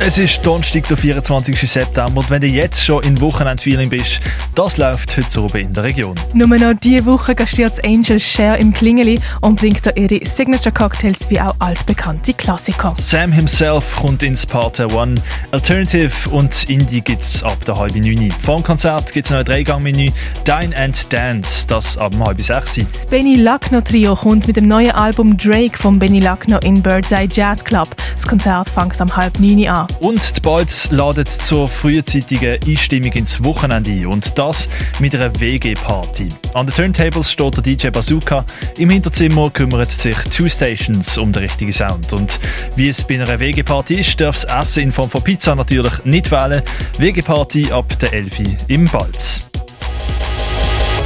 Es ist Donnerstag, der 24. September und wenn du jetzt schon in Wochenend-Feeling bist, das läuft heute oben in der Region. Nur noch diese Woche gastiert Angel Share im Klingeli und bringt da ihre Signature-Cocktails wie auch altbekannte Klassiker. Sam himself kommt ins Part One. Alternative und Indie gibt's ab der halben neun. Vor dem Konzert gibt's noch ein Dreigang-Menü Dine and Dance, das ab halb sechs. Das Benny Lucknow Trio kommt mit dem neuen Album Drake vom Benny Lucknow in Birdseye Jazz Club. Das Konzert fängt am halb neun an. Und die Balz laden zur frühzeitigen Einstimmung ins Wochenende ein. Und das mit einer WG-Party. An den Turntables steht der DJ Bazooka. Im Hinterzimmer kümmert sich Two Stations um den richtigen Sound. Und wie es bei einer WG-Party ist, darf das Essen in Form von Pizza natürlich nicht wählen. WG-Party ab der 11 im Balz.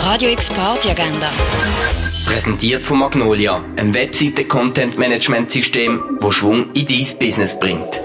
Radio X Party Agenda. Präsentiert von Magnolia, einem Webseite-Content-Management-System, das Schwung in dein Business bringt.